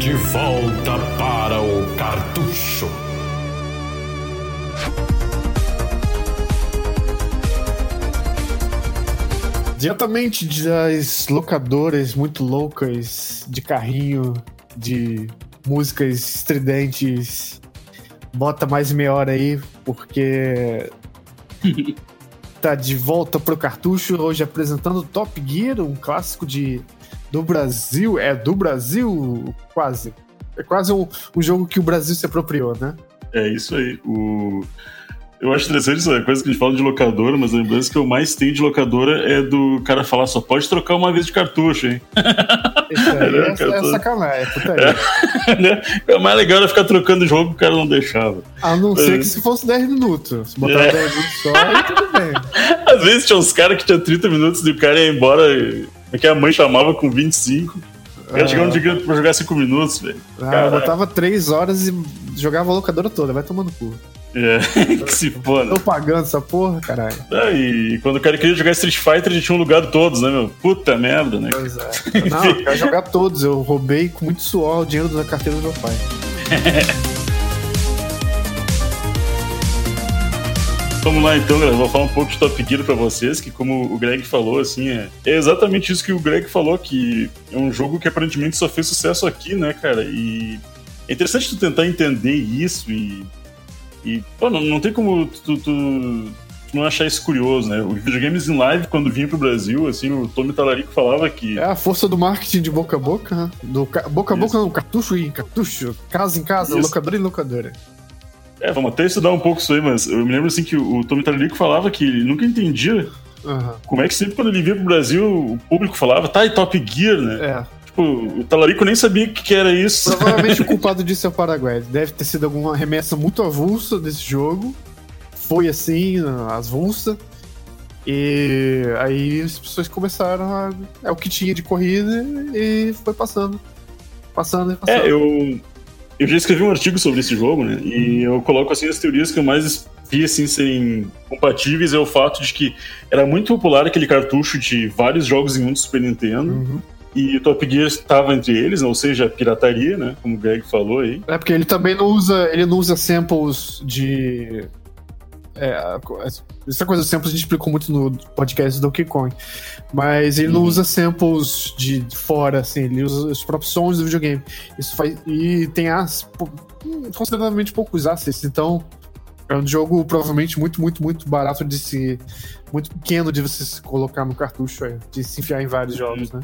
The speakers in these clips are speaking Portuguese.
De volta para o cartucho. Diretamente das locadoras muito loucas de carrinho, de músicas estridentes. Bota mais meia hora aí, porque tá de volta pro cartucho, hoje apresentando Top Gear, um clássico de do Brasil. É do Brasil, quase. É quase um, um jogo que o Brasil se apropriou, né? É isso aí. O... Eu acho interessante essa coisa que a gente fala de locadora, mas a lembrança que eu mais tenho de locadora é do cara falar só pode trocar uma vez de cartucho, hein? Isso aí é, é, é sacanagem, é, né? é, mais legal era ficar trocando jogo que o cara não deixava. A não ser que se fosse 10 minutos. Se botar é. 10 minutos só, aí tudo bem. Às vezes tinha uns caras que tinha 30 minutos e o cara ia embora, e que a mãe chamava com 25. O cara chegava um dia pra jogar 5 minutos, velho. Ah, botava 3 horas e jogava a locadora toda, vai tomando cu. É, que se foda. Tô pagando essa porra, caralho. É, e quando o cara queria jogar Street Fighter, ele tinha um lugar de todos, né, meu? Puta merda, né? Pois é. Não, eu quero jogar todos. Eu roubei com muito suor o dinheiro da carteira do meu pai. Vamos lá então, galera. Vou falar um pouco de Top Gear pra vocês, que como o Greg falou, assim, é, é exatamente isso que o Greg falou, que é um jogo que aparentemente só fez sucesso aqui, né, cara? E é interessante tu tentar entender isso e e, pô, não, não tem como tu, tu, tu, não achar isso curioso, né? O Videogames in Live, quando vinha pro Brasil, assim, o Tommy Talarico falava que... É a força do marketing de boca a boca, né? Do ca... Boca a boca não, cartucho em cartucho, casa em casa, isso. locadora em locadora. É, vamos até estudar um pouco isso aí, mas eu me lembro, assim, que o Tommy Talarico falava que ele nunca entendia Uhum. Como é que sempre quando ele vinha pro Brasil, o público falava, tá, e Top Gear, né? É. Tipo, o Talarico nem sabia o que, era isso. Provavelmente o culpado disso é o Paraguai. Deve ter sido alguma remessa muito avulsa desse jogo. Foi assim, as vulsas. E aí as pessoas começaram a. É o que tinha de corrida e foi passando. Passando e passando. É, eu. Eu já escrevi um artigo sobre esse jogo, né? E eu coloco assim as teorias que eu mais vi assim serem compatíveis é o fato de que era muito popular aquele cartucho de vários jogos em um do Super Nintendo. Uhum. E o Top Gear estava entre eles, ou seja, pirataria, né? Como o Greg falou aí. É porque ele também não usa, ele não usa samples de é, essa coisa samples a gente explicou muito no podcast do Donkey Kong. Mas ele uhum. não usa samples de fora, assim, ele usa os próprios sons do videogame. Isso faz. E tem as consideravelmente poucos assets, então é um jogo provavelmente muito, muito, muito barato de se. Muito pequeno de você se colocar no cartucho, é, de se enfiar em vários uhum. jogos, né?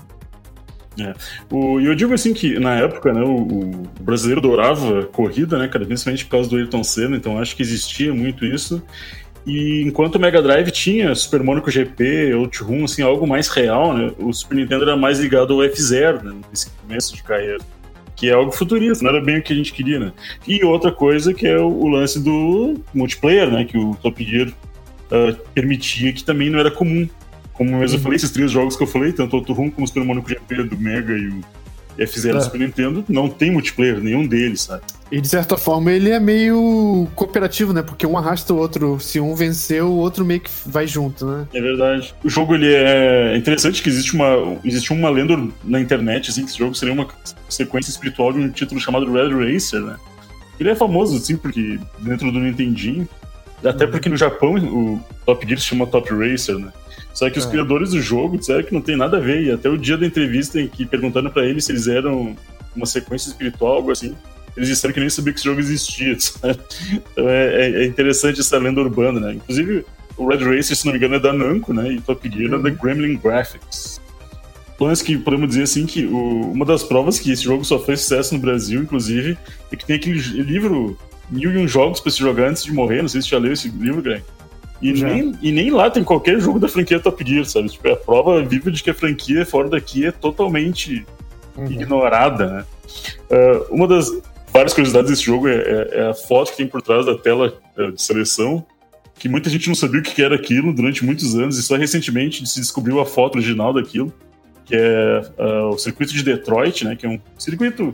É. O, e eu digo assim que, na época, né, o, o, brasileiro adorava corrida, né, cara, principalmente por causa do Ayrton Senna, então acho que existia muito isso. E enquanto o Mega Drive tinha Super Monaco GP, Outrun, assim, algo mais real, né, o Super Nintendo era mais ligado ao F-Zero, né, nesse começo de carreira. Que é algo futurista, não era bem o que a gente queria, né? E outra coisa que é o, o lance do multiplayer, né? Que o Top Gear uh, permitia, que também não era comum como mesmo eu falei, esses três jogos que eu falei, tanto o Turrum como o Super Monaco GP do Mega e o F0 é. do Super Nintendo, não tem multiplayer, nenhum deles, sabe? E de certa forma ele é meio cooperativo, né? Porque um arrasta o outro. Se um venceu, o outro meio que vai junto, né? É verdade. O jogo ele é interessante que existe uma, existe uma lenda na internet, assim, que esse jogo seria uma sequência espiritual de um título chamado Red Racer, né? Ele é famoso, assim, porque dentro do Nintendinho, até uhum. porque no Japão o Top Gear se chama Top Racer, né? Só que os é. criadores do jogo disseram que não tem nada a ver. E até o dia da entrevista em que perguntando para eles se eles eram uma sequência espiritual, algo assim, eles disseram que nem sabiam que esse jogo existia. Sabe? Então é, é, é, interessante essa lenda urbana, né? Inclusive, o Red Racer, se não me engano, é da Namco, né? E Top Gear uhum. é da Gremlin Graphics. Planos que podemos dizer assim que o, uma das provas que esse jogo só fez sucesso no Brasil, inclusive, é que tem aquele livro Mil e um Jogos para se jogar antes de morrer. Não sei se você já leu esse livro, Greg. E nem, e nem lá tem qualquer jogo da franquia Top Gear, sabe? Tipo, é a prova viva de que a franquia fora daqui é totalmente uhum. ignorada, né? Uh, uma das várias curiosidades desse jogo é, é, é, a foto que tem por trás da tela uh, de seleção, que muita gente não sabia o que era aquilo durante muitos anos, e só recentemente se descobriu a foto original daquilo, que é uh, o circuito de Detroit, né? Que é um circuito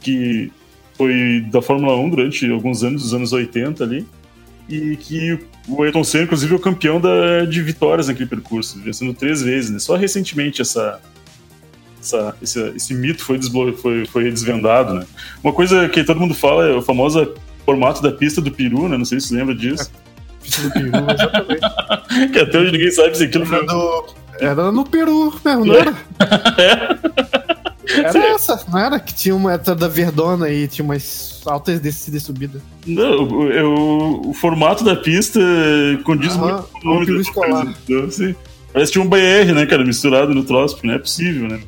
que foi da Fórmula 1 durante alguns anos, dos anos 80 ali, e que o Ayrton Senna, inclusive, é o campeão da, de vitórias naquele percurso, vencendo três vezes, né? Só recentemente essa, essa, esse, esse mito foi, foi, foi desvendado, né? Uma coisa que todo mundo fala é o famoso formato da pista do peru, né? Não sei se você lembra disso. A pista do peru, exatamente. que até hoje ninguém sabe se aquilo era, foi... do... era no Peru mesmo, não era? é. Era essa, não era? Que tinha uma era da Verdona e tinha umas altas descidas e subidas. Não, o, o, formato da pista condiz Aham, muito com o nome da escolar. Então, assim, parece que tinha um BR, né, cara, misturado no troço, porque não é possível, né?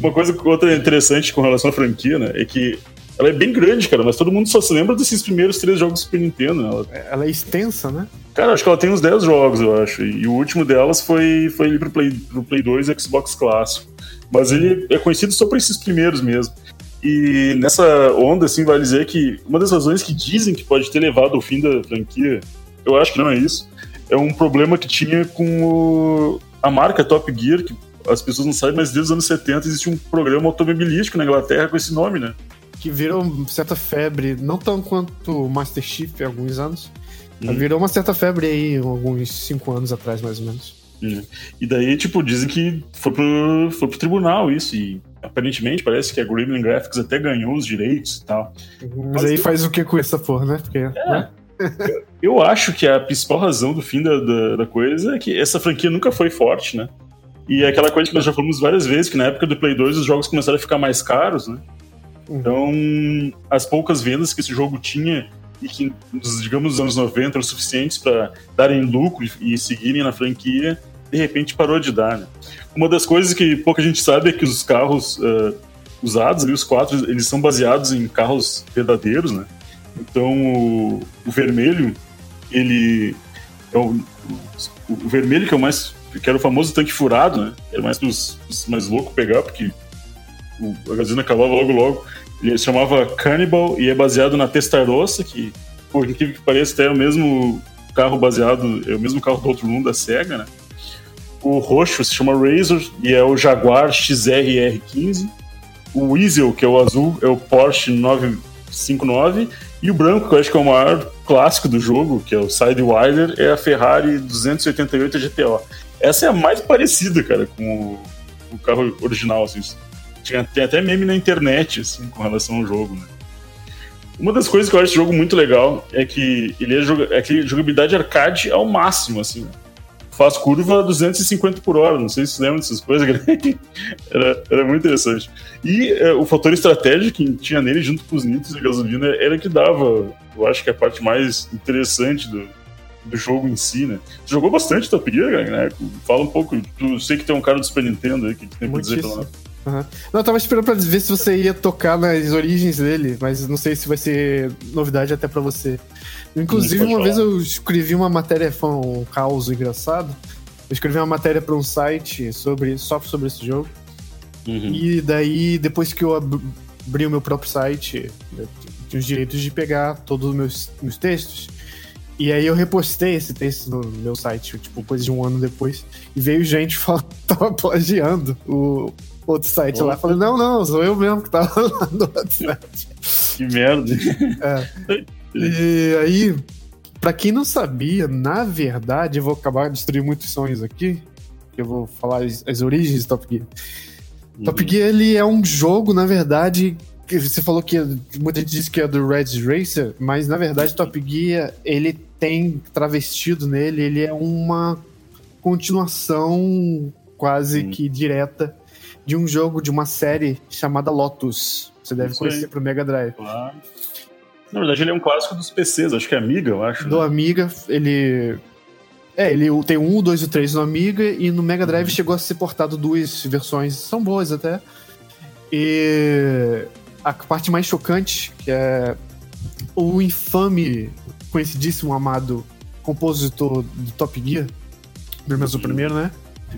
Uma coisa outra interessante com relação à franquia, né, é que ela é bem grande, cara, mas todo mundo só se lembra desses primeiros três jogos do Super Nintendo, né? Ela, Ela é extensa, né? cara, acho que ela tem uns 10 jogos, eu acho. E o último delas foi, foi ali pro Play, pro Play 2 e Xbox clássico. Mas ele é conhecido só por esses primeiros mesmo. E nessa onda, assim, vale dizer que uma das razões que dizem que pode ter levado ao fim da franquia, eu acho que não é isso, é um problema que tinha com o- a marca Top Gear, que as pessoas não sabem, mas desde os anos 70 existe um programa automobilístico na Inglaterra com esse nome, né? Que virou certa febre, não tão quanto Master Chief há alguns anos. Uhum. Virou uma certa febre aí, alguns cinco anos atrás, mais ou menos. E daí, tipo, dizem que foi pro, foi pro tribunal isso, e aparentemente parece que a Gremlin Graphics até ganhou os direitos e tal. Mas aí faz o que com essa porra, né? Porque, né? Eu acho que a principal razão do fim da, da, da coisa é que essa franquia nunca foi forte, né? E é aquela coisa que nós já falamos várias vezes, que na época do Play 2 os jogos começaram a ficar mais caros, né? Então, as poucas vendas que esse jogo tinha e que, digamos, nos anos 90 eram suficientes para darem lucro e, seguirem na franquia, de repente parou de dar, né? Uma das coisas que pouca gente sabe é que os carros ah, usados, ali, os quatro, eles são baseados em carros verdadeiros, né? Então, o, o vermelho, ele é o, o, o vermelho que é o mais que era o famoso tanque furado, né? Era mais pros, pros mais loucos pegar, porque o, a gasolina acabava logo logo. Ele se chamava Cannibal e é baseado na Testarossa, que, por incrível que pareça, é o mesmo carro baseado, é o mesmo carro do outro mundo da SEGA, né? O roxo se chama Razor e é o Jaguar XR-R15. O Weasel, que é o azul, é o Porsche 959. E o branco, que eu acho que é o maior clássico do jogo, que é o Sidewinder, é a Ferrari 288 GTO. Essa é a mais parecida, cara, com o, o carro original, assim. Tinha, tem até meme na internet, assim, com relação ao jogo, né? Uma das coisas que eu acho esse jogo muito legal é que ele é, joga é que jogabilidade arcade ao máximo, assim. né? Faz curva a 250 por hora, não sei se vocês lembram dessas coisas, era, era muito interessante. E é, o fator estratégico que tinha nele, junto com os nitros e gasolina, era que dava, eu acho que a parte mais interessante do, do jogo em si, né? Você jogou bastante Top Gear, né? Fala um pouco, tu sei que tem um cara do Super Nintendo aí que tem pra dizer pelo Muitíssimo. Uhum. Não, eu tava esperando pra ver se você ia tocar nas origens dele, mas não sei se vai ser novidade até pra você. Inclusive, uma falar. vez eu escrevi uma matéria, foi um caos engraçado. Eu escrevi uma matéria pra um site sobre, só sobre esse jogo. Uhum. E daí, depois que eu ab- abri o meu próprio site, eu tinha os direitos de pegar todos os meus, meus textos. E aí eu repostei esse texto no meu site, tipo, coisa de um ano depois. E veio gente falando que tava plagiando o outro site lá. Opa. Falei, não, não, sou eu mesmo que tava lá no outro site. Que merda. E aí, pra quem não sabia, na verdade, eu vou acabar de destruir muitos sonhos aqui. que Eu vou falar as, as origens do Top Gear. Top Gear ele é um jogo, na verdade, que você falou que muita gente disse que é do Red Racer, mas na verdade Top Gear ele tem travestido nele, ele é uma continuação quase que direta de um jogo de uma série chamada Lotus. Você deve Isso aí. conhecer pro Mega Drive. Claro. Na verdade, ele é um clássico dos PCs, acho que é Amiga, eu acho. Do né? Amiga, ele. É, ele tem o 1, o 2 e o 3 no Amiga, e no Mega Drive chegou a ser portado duas versões, são boas até. E a parte mais chocante, que é o infame, conhecidíssimo, amado compositor do Top Gear, pelo menos o Uhum. primeiro, né?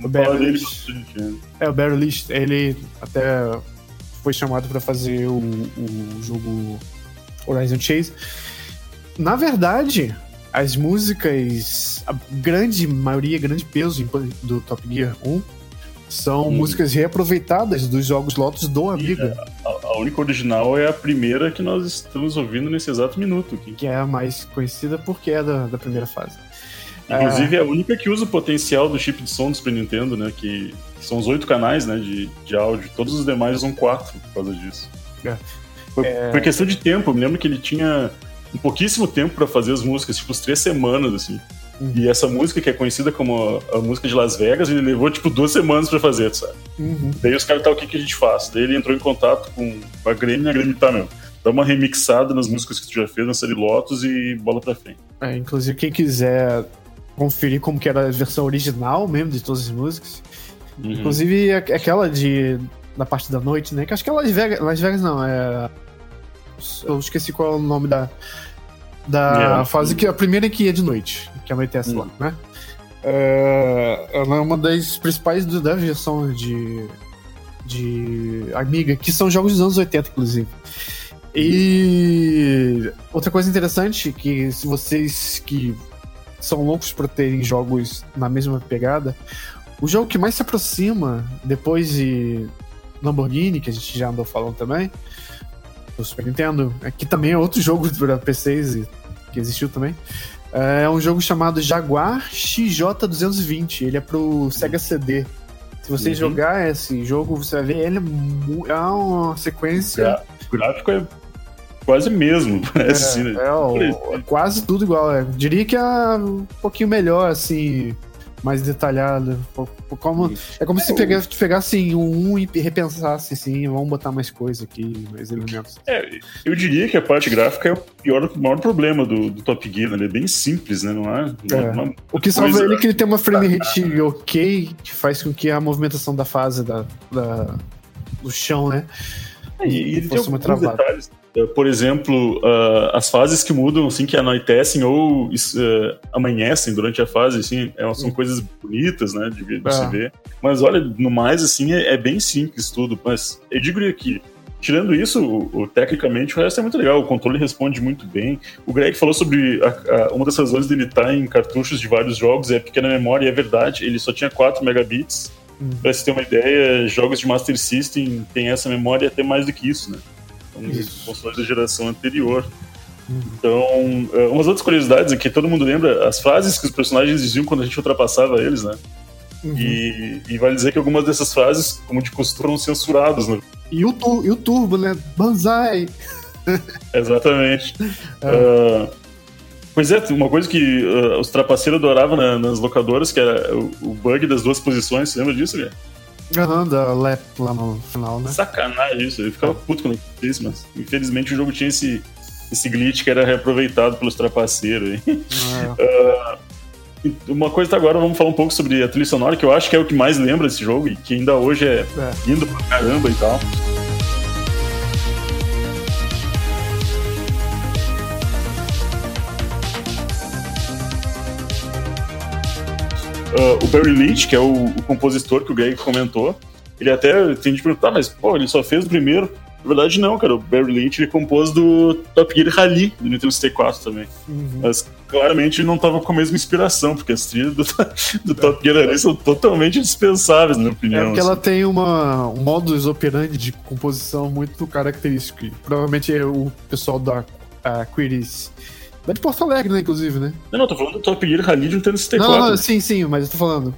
O Barry né? É, o Barry List, ele até foi chamado pra fazer o, o jogo Horizon Chase. Na verdade, as músicas, a grande maioria, grande peso do Top Gear 1 são Hum. músicas reaproveitadas dos jogos Lotus do Amiga, A, a única original é a primeira que nós estamos ouvindo nesse exato minuto aqui. que é a mais conhecida porque é da, da primeira fase. Inclusive é a única que usa o potencial do chip de som do Super Nintendo, né? Que, que são os oito canais né, de, de áudio. Todos os demais usam quatro por causa disso. É. Foi, É. foi questão de tempo. Eu me lembro que ele tinha um pouquíssimo tempo pra fazer as músicas, tipo, uns três semanas, assim. Uhum. E essa música, que é conhecida como a, a música de Las Vegas, ele levou, tipo, duas semanas pra fazer, sabe? Uhum. Daí os caras, tá, o que, que a gente faz? Daí ele entrou em contato com a Grêmio e a Grêmio, tá, meu, dá uma remixada nas músicas que tu já fez na série Lotus e bola pra frente. É, inclusive, quem quiser conferir como que era a versão original mesmo de todas as músicas. Uhum. Inclusive, a- aquela de. Da parte da noite, né? Que acho que é Las Vegas. Las Vegas não, é. Eu esqueci qual é o nome da. Da É. fase que. A primeira que ia de noite, que anoitece Hum. lá, né? É, ela é uma das principais do- da versão de. De Amiga, que são jogos dos anos 80, inclusive. E outra coisa interessante que se vocês que são loucos por terem jogos na mesma pegada, o jogo que mais se aproxima depois de Lamborghini, que a gente já andou falando também, do Super Nintendo, é que também é outro jogo para PCs que existiu também. É um jogo chamado Jaguar XJ220. Ele é pro Sega CD. Se você Uhum. jogar esse jogo, você vai ver ele é, é uma sequência. O gráfico é quase mesmo, parece, assim, né? É, o- é quase tudo igual. Eu diria que é um pouquinho melhor, assim, mais detalhado. Como, é como se pegar, pegasse um, um e repensasse assim, vamos botar mais coisa aqui, mais elementos. É, eu diria que a parte gráfica é o pior, o maior problema do, do Top Gear, né? Ele é bem simples, né? Não é? Não É. uma- O que salva ele é que ele tem uma frame rate ok, que faz com que a movimentação da fase da, da- do chão, né? E, e ele tem fosse muito alguns detalhes. Uh, Por exemplo, uh, as fases que mudam, assim, que anoitecem ou uh, amanhecem durante a fase, assim, é- são coisas bonitas, né, de, de É. se ver. Mas olha, no mais, assim, é, é bem simples tudo. Mas eu digo que, tirando isso, o, o- tecnicamente, o resto é muito legal. O controle responde muito bem. O Greg falou sobre a- a- uma das razões dele estar em cartuchos de vários jogos é a pequena memória, e é verdade. Ele só tinha 4 megabits. Hum. Pra você ter uma ideia, jogos de Master System têm essa memória até mais do que isso, né? São Isso. consoles da geração anterior. Uhum. Então, eh, umas outras curiosidades é que todo mundo lembra as frases que os personagens diziam quando a gente ultrapassava eles, né? Uhum. E, e vale dizer que algumas dessas frases, como de costume, foram censuradas, né? E, o tur- e o Turbo, né? Banzai! Exatamente. É. Ah, pois é, uma coisa que ah, os trapaceiros adoravam na- nas locadoras, que era o, o bug das duas posições, você lembra disso, cara? Aham, da Lep lá no final, né? Sacanagem isso, eu ficava puto quando eu fiz isso, mas infelizmente o jogo tinha esse, esse glitch que era reaproveitado pelos trapaceiros. É. E Uma coisa agora, vamos falar um pouco sobre a trilha sonora, que eu acho que é o que mais lembra esse jogo e que ainda hoje é É. lindo pra caramba e tal. Ah, o Barry Leach, que é o, o compositor que o Greg comentou, ele até tem de perguntar, mas pô, ele só fez o primeiro. Na verdade, não, cara. O Barry Leach ele compôs do Top Gear Rally, do Nintendo 64 também. Uhum. Mas claramente ele não tava com a mesma inspiração, porque as trilhas do, do Top Gear Rally são totalmente dispensáveis, na minha É opinião. porque assim. ela tem uma, um modus operandi de composição muito característico. E provavelmente é o pessoal da a Quiris. Da de Porto Alegre, né, inclusive, né? Não, não, tô falando do Top Gear Rally do Nintendo 64. Não, não, sim, sim, mas eu tô falando.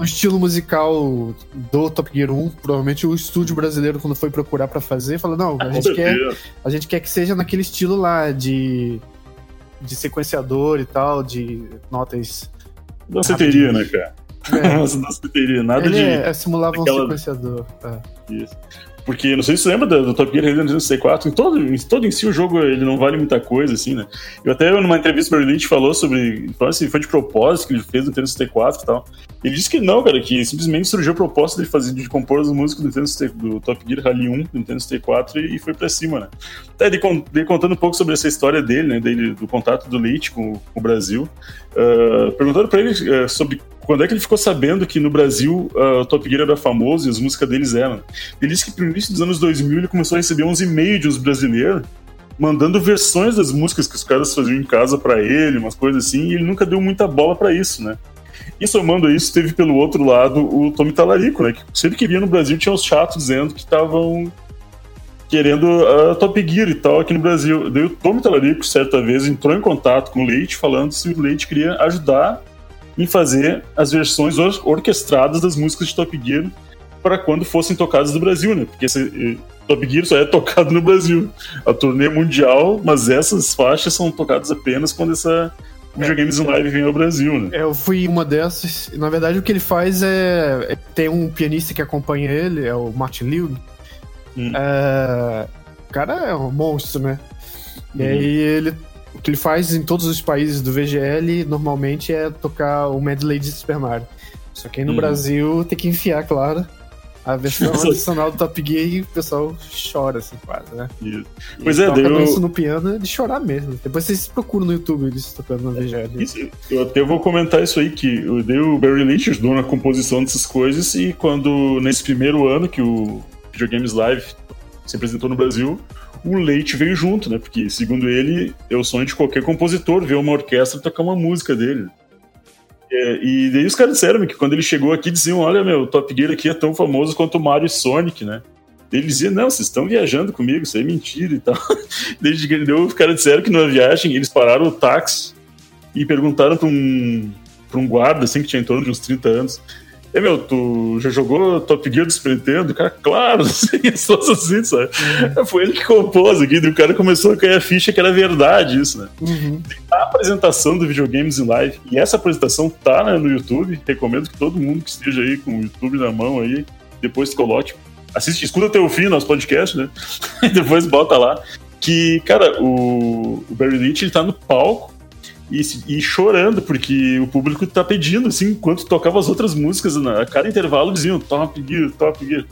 O estilo musical do Top Gear 1, provavelmente o estúdio brasileiro, quando foi procurar pra fazer, falou: não, a, Ah, gente quer, a gente quer que seja naquele estilo lá de, de sequenciador e tal, de notas. Danceteria, né, cara? É, Nossa, danceteria, nada ele de. é, simulava um aquela- sequenciador. é. Isso. Porque, não sei se você lembra do, do Top Gear Rally do Nintendo 64, em todo, em todo em si o jogo ele não vale muita coisa, assim, né? Eu até, numa entrevista, o Berlitz falou sobre. Falou assim, foi de propósito que ele fez no Nintendo 64 e tal. Ele disse que não, cara, que simplesmente surgiu a proposta de fazer, de compor as músicas do, Nintendo, 64 do Top Gear Rally 1 do Nintendo 64 e, e foi pra cima, né? Até ele, con- ele contando um pouco sobre essa história dele, né? Dele, do contato do Leite com, com o Brasil. Uh, perguntaram pra ele uh, sobre quando é que ele ficou sabendo que no Brasil uh, o Top Gear era famoso e as músicas deles eram. Ele disse que no início dos anos 2000 ele começou a receber uns e-mails de uns brasileiros mandando versões das músicas que os caras faziam em casa pra ele, umas coisas assim, e ele nunca deu muita bola pra isso, né? E somando a isso, teve pelo outro lado o Tommy Talarico, né? Que sempre que via no Brasil tinha os chatos dizendo que estavam querendo a Top Gear e tal aqui no Brasil. Daí o Tommy Talarico, certa vez, entrou em contato com o Leite, falando se o Leite queria ajudar em fazer as versões or orquestradas das músicas de Top Gear para quando fossem tocadas no Brasil, né? Porque esse, Top Gear só é tocado no Brasil. A turnê mundial, mas essas faixas são tocadas apenas quando essa Videogames Live vem ao Brasil, né? Eu fui uma dessas. Na verdade, o que ele faz é. é tem um pianista que acompanha ele, é o Martin Liu. Hum. É, o cara é um monstro, né? E uhum. aí ele. O que ele faz em todos os países do VGL normalmente é tocar o medley de Super Mario. Só que aí no uhum. Brasil tem que enfiar, claro, a versão adicional do Top Gear e o pessoal chora, assim, quase, né? Isso. Pois é, deu... isso no piano é de chorar mesmo. Depois vocês procuram no YouTube eles tocando na VGL. Isso, eu até vou comentar isso aí, que eu dei o Barry Lynch ajudou na composição dessas coisas e quando, nesse primeiro ano que o Videogames Live se apresentou no Brasil, o Leite veio junto, né? Porque, segundo ele, é o sonho de qualquer compositor ver uma orquestra tocar uma música dele. É, e daí os caras disseram que quando ele chegou aqui, diziam: Olha, meu, o Top Gear aqui é tão famoso quanto Mario e Sonic, né? Ele dizia: Não, vocês estão viajando comigo, isso é mentira e tal. Desde que ele deu, os caras disseram que numa viagem eles pararam o táxi e perguntaram para um, um guarda, assim, que tinha em torno de uns 30 anos: é, meu, tu já jogou Top Gear do Super Nintendo? Cara, claro, assim, só assim, sabe? Uhum. Foi ele que compôs aqui, e o cara começou a cair a ficha que era verdade isso, né? Uhum. A apresentação do Videogames em Live, e essa apresentação tá né, no YouTube, recomendo que todo mundo que esteja aí com o YouTube na mão aí, depois coloque, assiste, escuta até o fim nosso podcast, né? e depois bota lá. Que, cara, o, o Barry Lynch, ele tá no palco, e, e, chorando, porque o público tá pedindo, assim, enquanto tocava as outras músicas, a cada intervalo diziam Top Gear, Top Gear.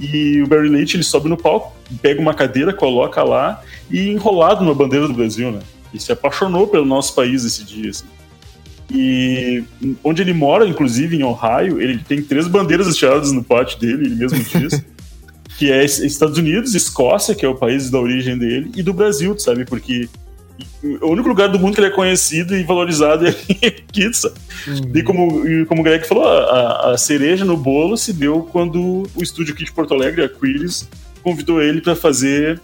E o Barry Leite, ele sobe no palco, pega uma cadeira, coloca lá, e enrolado na bandeira do Brasil, né? E se apaixonou pelo nosso país esse dia, assim. E onde ele mora, inclusive, em Ohio, ele tem três bandeiras estiradas no pátio dele, ele mesmo diz. que é Estados Unidos, Escócia, que é o país da origem dele, e do Brasil, sabe? Porque o único lugar do mundo que ele é conhecido e valorizado é aqui, Uhum. E como, como o Greg falou, a, a, cereja no bolo se deu quando o estúdio aqui de Porto Alegre, a Quiris, convidou ele para fazer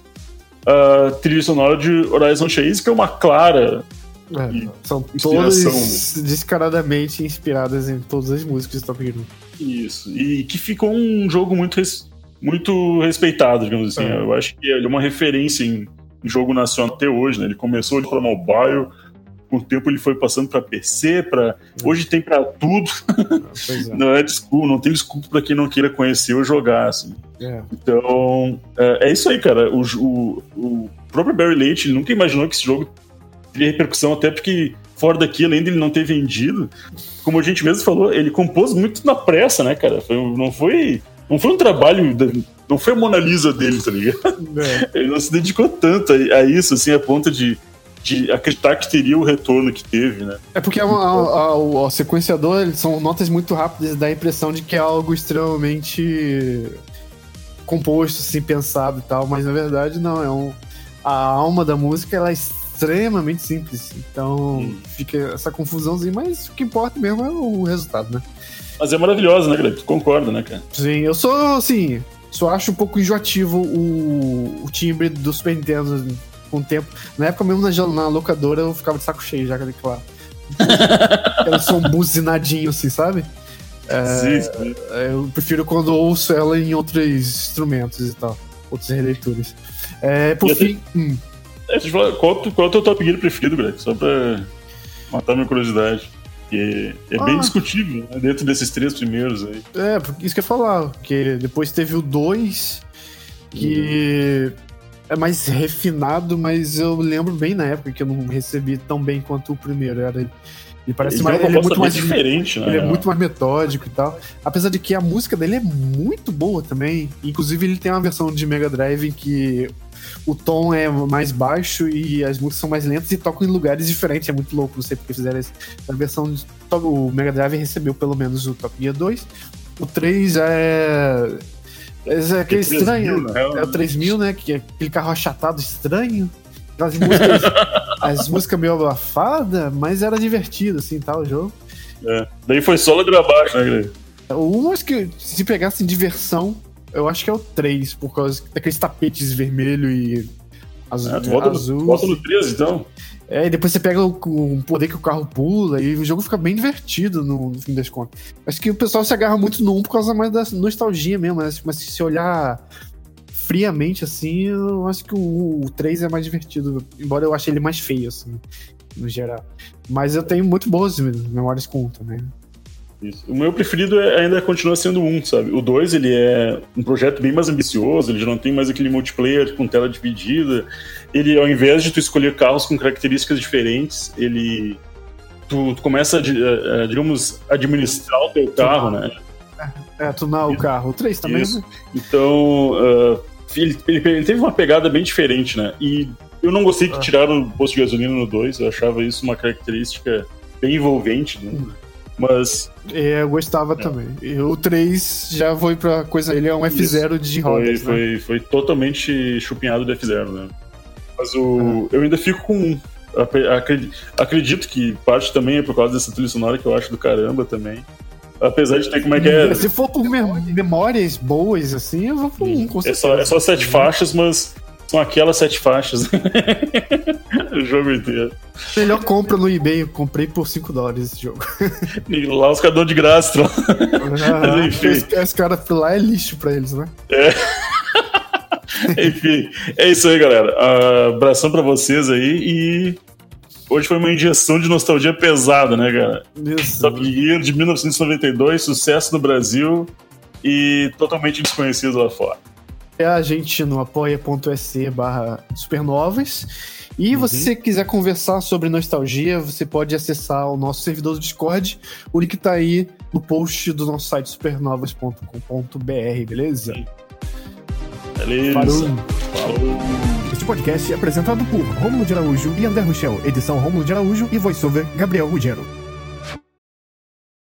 a trilha sonora de Horizon Chase, que é uma clara é, são todas descaradamente inspiradas em todas as músicas de Top Gear. Isso, e que ficou um jogo muito, res, muito respeitado, digamos assim. É. Eu acho que ele é uma referência em jogo nacional até hoje, né? Ele começou para mobile, com o tempo ele foi passando para PC, para hoje tem para tudo. É. não é desculpa, não tem desculpa para quem não queira conhecer ou jogar, assim. É. Então é, é, isso aí, cara. O, o, o, próprio Barry Leite ele nunca imaginou que esse jogo teria repercussão, até porque fora daqui, além dele não ter vendido, como a gente mesmo falou, ele compôs muito na pressa, né, cara? Foi, não foi não foi um trabalho não foi a Mona Lisa dele, tá ligado? É. Ele não se dedicou tanto a, a, isso, assim, a ponto de, de acreditar que teria o retorno que teve, né? É porque a, a, a sequenciador são notas muito rápidas e dá a impressão de que é algo extremamente composto, assim, pensado e tal, mas na verdade não, é um. A alma da música ela é extremamente simples. Então hum. fica essa confusãozinha, mas o que importa mesmo é o resultado, né? Mas é maravilhoso, né, Greg? Tu concorda, né, cara? Sim, eu sou, assim, só acho um pouco enjoativo o, o timbre do Super Nintendo com o tempo. Na época mesmo na, na locadora eu ficava de saco cheio já, claro. Era só um buzinadinho assim, sabe? É, sim, sim. Eu prefiro quando ouço ela em outros instrumentos e tal, outras releituras. É, por e fim. Até... Hum. É, qual, qual é o teu Top Gear preferido, Greg? Só pra matar minha curiosidade. Porque é ah. bem discutível né, dentro desses três primeiros aí. É, isso que eu ia falar. Porque depois teve o 2, que uhum. é mais refinado, mas eu lembro bem na época que eu não recebi tão bem quanto o primeiro. Era, ele parece ele mais, ele é muito mais diferente, né? Ele é muito mais metódico e tal. Apesar de que a música dele é muito boa também. Inclusive, ele tem uma versão de Mega Drive que o tom é mais baixo e as músicas são mais lentas e tocam em lugares diferentes. É muito louco, não sei porque fizeram isso. A versão de, o Mega Drive recebeu pelo menos o Top Gear 2. O 3 é. É aquele é estranho. Mil, né? É o 3000, né? Que é aquele carro achatado estranho. As músicas, as músicas meio abafadas, mas era divertido, assim, tal, o jogo. É. Daí foi só ladeira abaixo, né, Umas que se pegassem diversão Eu acho que é o 3, por causa daqueles tapetes vermelho e azul. Volta, azul. volta no 3, então. É, e depois você pega o, o poder que o carro pula e o jogo fica bem divertido no, no fim das contas. Acho que o pessoal se agarra muito no 1 por causa mais da nostalgia mesmo, né? mas se olhar friamente assim, eu acho que o, o 3 é mais divertido, embora eu ache ele mais feio, assim, no geral. Mas eu tenho muito boas memórias com o também. Isso. O meu preferido é, ainda continua sendo o 1, sabe? O 2, ele é um projeto bem mais ambicioso, ele já não tem mais aquele multiplayer com tela dividida. Ele, ao invés de tu escolher carros com características diferentes, ele... Tu, tu começa a, digamos, administrar o teu carro, né? É, tunar o carro. O 3 também, Isso. né? Então, uh, ele, ele- ele teve uma pegada bem diferente, né? E eu não gostei que Ah. tiraram o posto de gasolina no 2, eu achava isso uma característica bem envolvente, né? Mas É, eu gostava também. E o 3 já foi pra coisa. Ele é um F0 de foi, rodas. né? foi, foi totalmente chupinhado do F0, né? Mas o, eu ainda fico com um. Acredito que parte também é por causa dessa trilha sonora que eu acho do caramba também. Apesar de ter como é que é. Se for por mem- memórias boas, assim, eu vou por um, com É só, é só sete faixas, mas são aquelas sete faixas. o jogo inteiro. Melhor compra no eBay, eu comprei por 5 dólares esse jogo. E lá os caras dão de graça. Ah, enfim. esse, esse cara lá é lixo pra eles, né? Enfim, é isso aí, galera. Ah, abração pra vocês aí e hoje foi uma injeção de nostalgia pesada, né, cara? Isso. Top Gear de 1992, sucesso no Brasil e totalmente desconhecido lá fora. É a gente no apoia.se barra supernovas. E você quiser conversar sobre nostalgia, você pode acessar o nosso servidor do Discord. O link tá aí no post do nosso site supernovas.com.br, beleza? Beleza. Falou! Falou. Este podcast é apresentado por Rômulo de Araújo e André Rochel, edição Rômulo de Araújo e voiceover Gabriel Ruggiero.